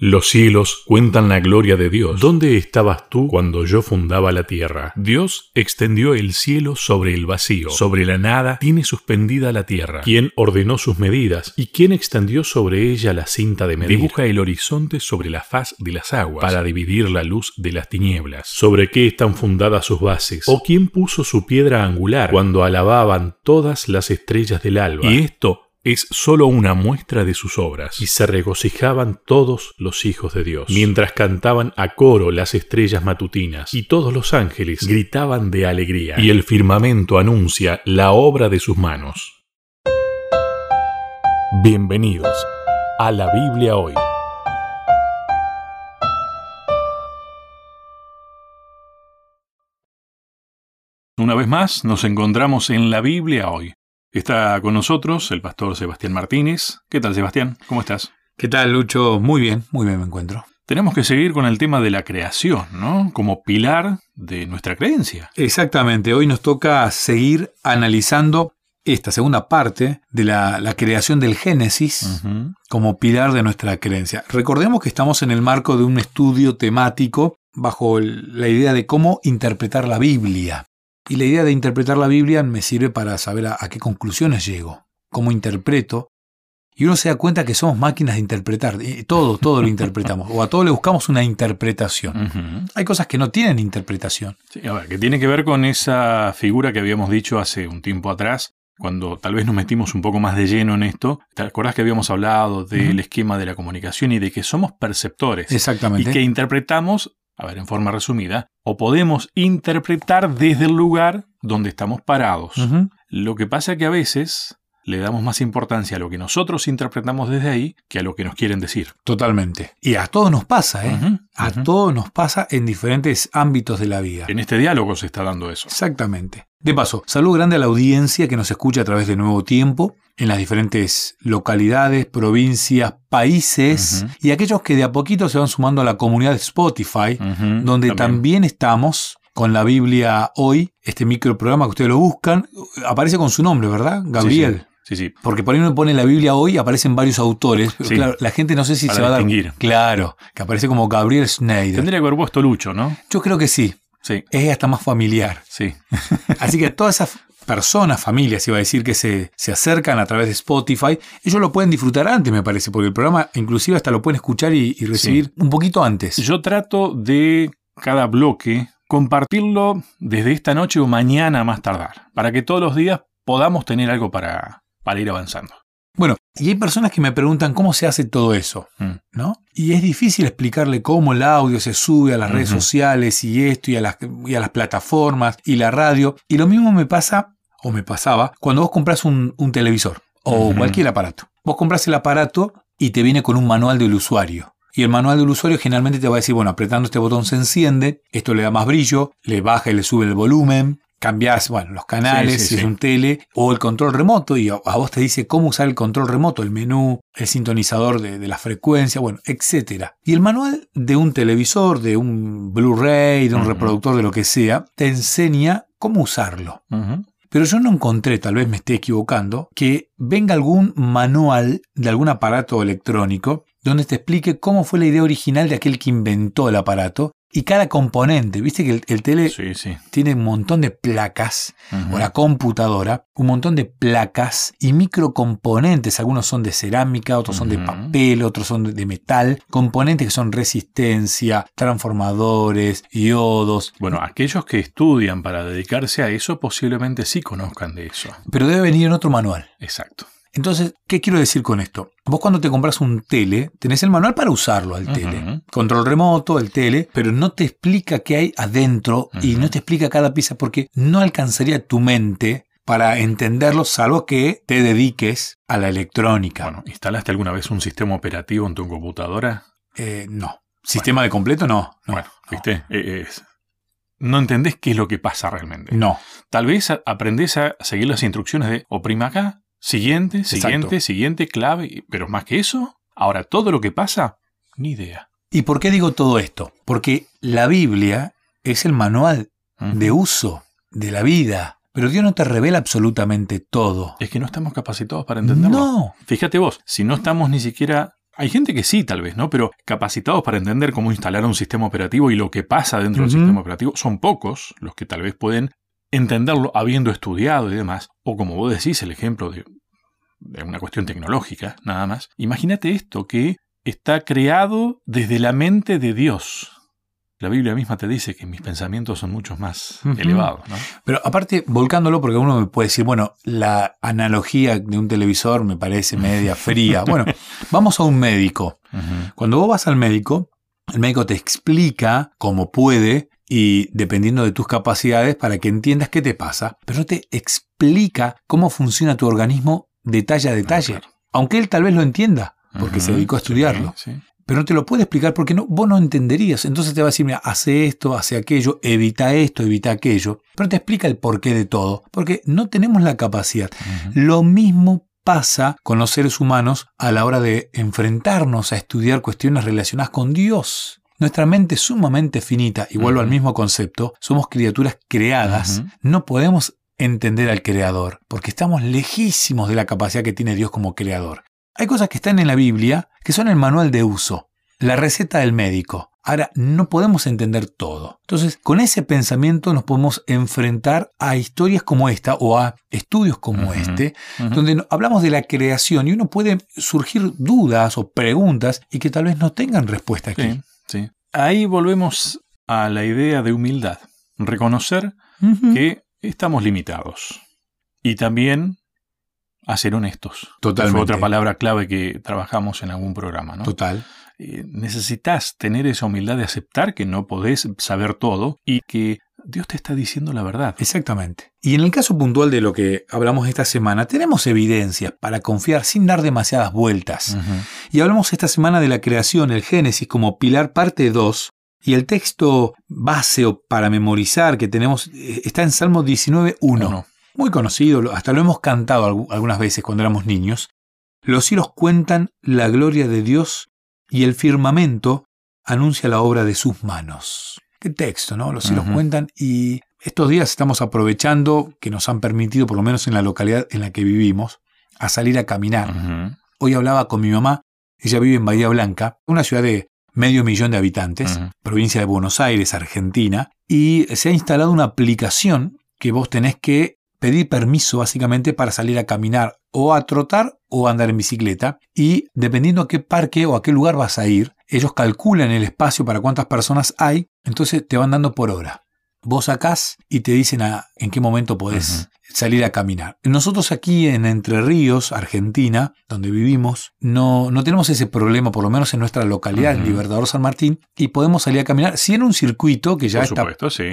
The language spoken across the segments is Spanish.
Los cielos cuentan la gloria de Dios. ¿Dónde estabas tú cuando yo fundaba la tierra? Dios extendió el cielo sobre el vacío, sobre la nada tiene suspendida la tierra. ¿Quién ordenó sus medidas? ¿Y quién extendió sobre ella la cinta de medir? Dibuja el horizonte sobre la faz de las aguas para dividir la luz de las tinieblas. ¿Sobre qué están fundadas sus bases? ¿O quién puso su piedra angular cuando alababan todas las estrellas del alba? Y esto es sólo una muestra de sus obras, y se regocijaban todos los hijos de Dios, mientras cantaban a coro las estrellas matutinas, y todos los ángeles gritaban de alegría, y el firmamento anuncia la obra de sus manos. Bienvenidos a la Biblia hoy. Una vez más nos encontramos en la Biblia hoy Está con nosotros el pastor Sebastián Martínez. ¿Qué tal, Sebastián? ¿Cómo estás? ¿Qué tal, Lucho? Muy bien, muy bien me encuentro. Tenemos que seguir con el tema de la creación, ¿no? Como pilar de nuestra creencia. Exactamente, hoy nos toca seguir analizando esta segunda parte de la, creación del Génesis como pilar de nuestra creencia. Recordemos que estamos en el marco de un estudio temático bajo la idea de cómo interpretar la Biblia. Y la idea de interpretar la Biblia me sirve para saber a, qué conclusiones llego, cómo interpreto. Y uno se da cuenta que somos máquinas de interpretar. Y todo, todo lo interpretamos. O a todo le buscamos una interpretación. Hay cosas que no tienen interpretación. Sí, a ver, que tiene que ver con esa figura que habíamos dicho hace un tiempo atrás, cuando tal vez nos metimos un poco más de lleno en esto, ¿te acordás que habíamos hablado del esquema de la comunicación y de que somos perceptores? Exactamente. Y que interpretamos a ver, en forma resumida, o podemos interpretar desde el lugar donde estamos parados. Lo que pasa es que a veces le damos más importancia a lo que nosotros interpretamos desde ahí que a lo que nos quieren decir. Totalmente. Y a todos nos pasa, ¿eh? a todos nos pasa en diferentes ámbitos de la vida. En este diálogo se está dando eso. Exactamente. De paso, saludo grande a la audiencia que nos escucha a través de Nuevo Tiempo en las diferentes localidades, provincias, países y aquellos que de a poquito se van sumando a la comunidad de Spotify, donde también. estamos con la Biblia hoy, este microprograma que ustedes lo buscan, aparece con su nombre, ¿verdad? Gabriel. Sí, sí. Porque por ahí uno pone la Biblia hoy aparecen varios autores. claro, la gente no sé si se va a dar. Claro, que aparece como Gabriel Schneider. Tendría que haber puesto Lucho, ¿no? Yo creo que sí. Sí. Es hasta más familiar. Sí. Así que todas esas personas, familias, iba a decir, que se, se, acercan a través de Spotify, ellos lo pueden disfrutar antes, me parece, porque el programa inclusive hasta lo pueden escuchar y, recibir un poquito antes. Yo trato de cada bloque compartirlo desde esta noche o mañana más tardar, para que todos los días podamos tener algo para, para ir avanzando. Bueno, y hay personas que me preguntan cómo se hace todo eso, mm. ¿no? Y es difícil explicarle cómo el audio se sube a las redes sociales y esto y a, las, y a las plataformas y la radio. Y lo mismo me pasa o me pasaba, cuando vos compras un, televisor o cualquier aparato. Vos compras el aparato y te viene con un manual del usuario. Y el manual del usuario generalmente te va a decir, bueno, apretando este botón se enciende, esto le da más brillo, le baja y le sube el volumen, cambias, bueno, los canales, si es un tele, o el control remoto, y a, vos te dice cómo usar el control remoto, el menú, el sintonizador de, la frecuencia, bueno, etc. Y el manual de un televisor, de un Blu-ray, de un reproductor, de lo que sea, te enseña cómo usarlo. Pero yo no encontré, tal vez me esté equivocando, que venga algún manual de algún aparato electrónico donde te explique cómo fue la idea original de aquel que inventó el aparato y cada componente, viste que el, tele tiene un montón de placas, o la computadora, un montón de placas y microcomponentes, algunos son de cerámica, otros son de papel, otros son de metal, componentes que son resistencia, transformadores, iodos. Bueno, aquellos que estudian para dedicarse a eso posiblemente sí conozcan de eso. Pero debe venir en otro manual. Exacto. Entonces, ¿qué quiero decir con esto? Vos cuando te compras un tele, tenés el manual para usarlo al tele. Control remoto, el tele, pero no te explica qué hay adentro y no te explica cada pieza porque no alcanzaría tu mente para entenderlo, salvo que te dediques a la electrónica. Bueno, ¿instalaste alguna vez un sistema operativo en tu computadora? Eh, no. ¿Sistema de completo? No. bueno, ¿viste? Eh, no entendés qué es lo que pasa realmente. No. Tal vez aprendés a seguir las instrucciones de oprima acá, Siguiente, siguiente, siguiente, clave. Pero más que eso, ahora todo lo que pasa, ni idea. ¿Y por qué digo todo esto? Porque la Biblia es el manual de uso de la vida. Pero Dios no te revela absolutamente todo. Es que no estamos capacitados para entenderlo. No. Fíjate vos, si no estamos ni siquiera Hay gente que sí, tal vez, ¿no? Pero capacitados para entender cómo instalar un sistema operativo y lo que pasa dentro del sistema operativo, son pocos los que tal vez pueden entenderlo habiendo estudiado y demás. O como vos decís, el ejemplo de, de una cuestión tecnológica, nada más. Imagínate esto, que está creado desde la mente de Dios. La Biblia misma te dice que mis pensamientos son mucho más elevados. ¿no? Pero aparte, volcándolo, porque uno me puede decir, bueno, la analogía de un televisor me parece media fría. Bueno, vamos a un médico. Cuando vos vas al médico, el médico te explica cómo puede y dependiendo de tus capacidades para que entiendas qué te pasa, pero no te explica cómo funciona tu organismo detalle a detalle. Aunque él tal vez lo entienda, porque se dedicó a estudiarlo. Pero no te lo puede explicar porque no, vos no entenderías. Entonces te va a decir, mira, hace esto, hace aquello, evita esto, evita aquello. Pero te explica el porqué de todo, porque no tenemos la capacidad. Lo mismo pasa con los seres humanos a la hora de enfrentarnos a estudiar cuestiones relacionadas con Dios. Nuestra mente es sumamente finita, y vuelvo al mismo concepto, somos criaturas creadas, no podemos entender al creador, porque estamos lejísimos de la capacidad que tiene Dios como creador. Hay cosas que están en la Biblia que son el manual de uso, la receta del médico. Ahora, no podemos entender todo. Entonces, con ese pensamiento nos podemos enfrentar a historias como esta o a estudios como este, donde hablamos de la creación y uno puede surgir dudas o preguntas y que tal vez no tengan respuesta aquí. Sí, Ahí volvemos a la idea de humildad. Reconocer que estamos limitados. Y también a ser honestos. Totalmente. Fue otra palabra clave que trabajamos en algún programa, ¿no? Total. Eh, necesitas tener esa humildad de aceptar que no podés saber todo y que Dios te está diciendo la verdad. Exactamente. Y en el caso puntual de lo que hablamos esta semana, tenemos evidencias para confiar sin dar demasiadas vueltas. Y hablamos esta semana de la creación, el Génesis, como pilar parte 2. Y el texto base o para memorizar que tenemos eh, está en Salmo 19.1 muy conocido, hasta lo hemos cantado algunas veces cuando éramos niños. Los cielos cuentan la gloria de Dios y el firmamento anuncia la obra de sus manos. Qué texto, ¿no? Los cielos cuentan y estos días estamos aprovechando que nos han permitido, por lo menos en la localidad en la que vivimos, a salir a caminar. Hoy hablaba con mi mamá, ella vive en Bahía Blanca, una ciudad de medio millón de habitantes, provincia de Buenos Aires, Argentina, y se ha instalado una aplicación que vos tenés que pedir permiso básicamente para salir a caminar o a trotar o a andar en bicicleta y dependiendo a qué parque o a qué lugar vas a ir, ellos calculan el espacio para cuántas personas hay, entonces te van dando por hora. Vos sacás y te dicen a, en qué momento podés salir a caminar. Nosotros aquí en Entre Ríos, Argentina, donde vivimos, no, no tenemos ese problema, por lo menos en nuestra localidad, en Libertador San Martín, y podemos salir a caminar, si en un circuito que ya está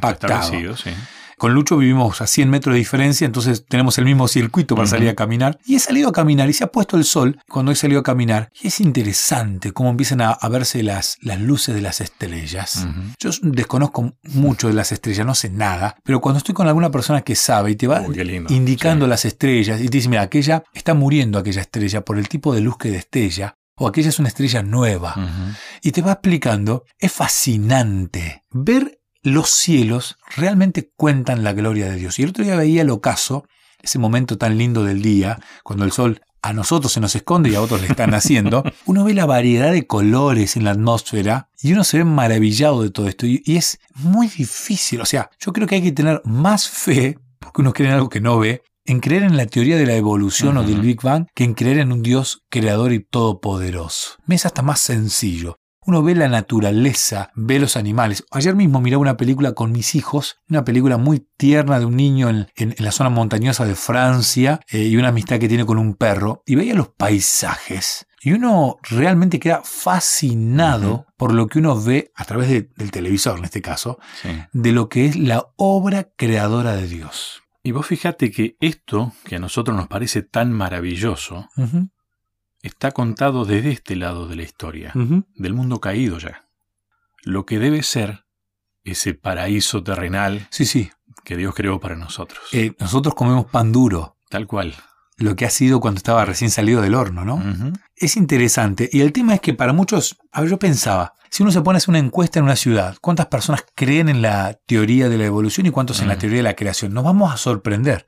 pactado. sí. Con Lucho vivimos a 100 metros de diferencia, entonces tenemos el mismo circuito para salir a caminar. Y he salido a caminar y se ha puesto el sol cuando he salido a caminar. Y es interesante cómo empiezan a, verse las, las luces de las estrellas. Yo desconozco mucho de las estrellas, no sé nada, pero cuando estoy con alguna persona que sabe y te va indicando las estrellas y te dice, mira, aquella está muriendo aquella estrella por el tipo de luz que destella, o aquella es una estrella nueva. Y te va explicando, es fascinante ver los cielos realmente cuentan la gloria de Dios. Y el otro día veía el ocaso, ese momento tan lindo del día, cuando el sol a nosotros se nos esconde y a otros le están haciendo, uno ve la variedad de colores en la atmósfera y uno se ve maravillado de todo esto. Y es muy difícil, o sea, yo creo que hay que tener más fe, porque uno cree en algo que no ve, en creer en la teoría de la evolución o del Big Bang que en creer en un Dios creador y todopoderoso. Me es hasta más sencillo. Uno ve la naturaleza, ve los animales. Ayer mismo miré una película con mis hijos, una película muy tierna de un niño en, la zona montañosa de Francia eh, y una amistad que tiene con un perro, y veía los paisajes. Y uno realmente queda fascinado por lo que uno ve a través del televisor, en este caso, de lo que es la obra creadora de Dios. Y vos fíjate que esto, que a nosotros nos parece tan maravilloso, está contado desde este lado de la historia, del mundo caído ya. Lo que debe ser ese paraíso terrenal sí, sí. que Dios creó para nosotros. Eh, nosotros comemos pan duro. Tal cual. Lo que ha sido cuando estaba recién salido del horno, ¿no? Es interesante. Y el tema es que para muchos, a ver, yo pensaba, si uno se pone a hacer una encuesta en una ciudad, ¿cuántas personas creen en la teoría de la evolución y cuántos en la teoría de la creación? Nos vamos a sorprender.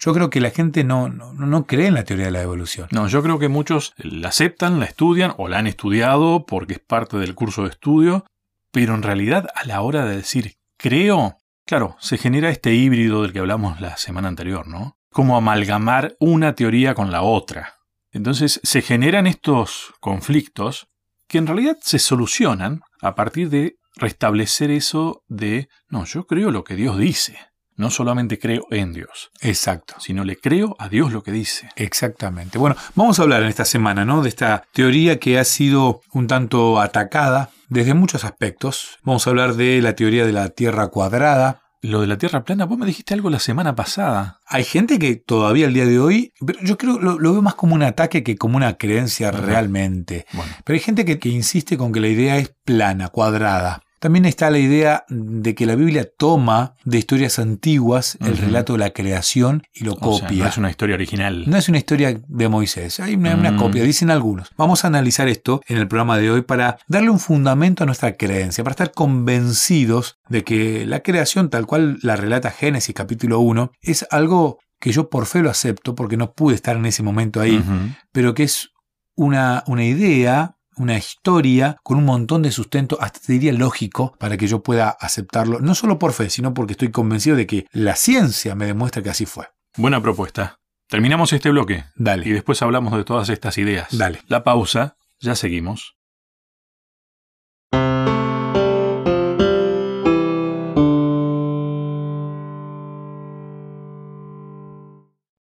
Yo creo que la gente no, no, no cree en la teoría de la evolución. No, yo creo que muchos la aceptan, la estudian o la han estudiado porque es parte del curso de estudio, pero en realidad a la hora de decir creo, claro, se genera este híbrido del que hablamos la semana anterior, ¿no? Como amalgamar una teoría con la otra. Entonces se generan estos conflictos que en realidad se solucionan a partir de restablecer eso de, no, yo creo lo que Dios dice. No solamente creo en Dios, Exacto. sino le creo a Dios lo que dice. Exactamente. Bueno, vamos a hablar en esta semana, ¿no? De esta teoría que ha sido un tanto atacada desde muchos aspectos. Vamos a hablar de la teoría de la Tierra cuadrada. Lo de la Tierra plana, vos me dijiste algo la semana pasada. Hay gente que todavía al día de hoy, pero yo creo lo, lo veo más como un ataque que como una creencia realmente. Bueno, Pero hay gente que, que insiste con que la idea es plana, cuadrada. También está la idea de que la Biblia toma de historias antiguas el relato de la creación y lo o sea, copia. no es una historia original. No es una historia de Moisés, hay una, una Mm. copia, dicen algunos. Vamos a analizar esto en el programa de hoy para darle un fundamento a nuestra creencia, para estar convencidos de que la creación tal cual la relata Génesis capítulo 1 es algo que yo por fe lo acepto porque no pude estar en ese momento ahí, pero que es una, una idea, una historia con un montón de sustento, hasta te diría lógico, para que yo pueda aceptarlo, no solo por fe, sino porque estoy convencido de que la ciencia me demuestra que así fue. Buena propuesta. Terminamos este bloque y Dale. después hablamos de todas estas ideas. Dale. La pausa, ya seguimos.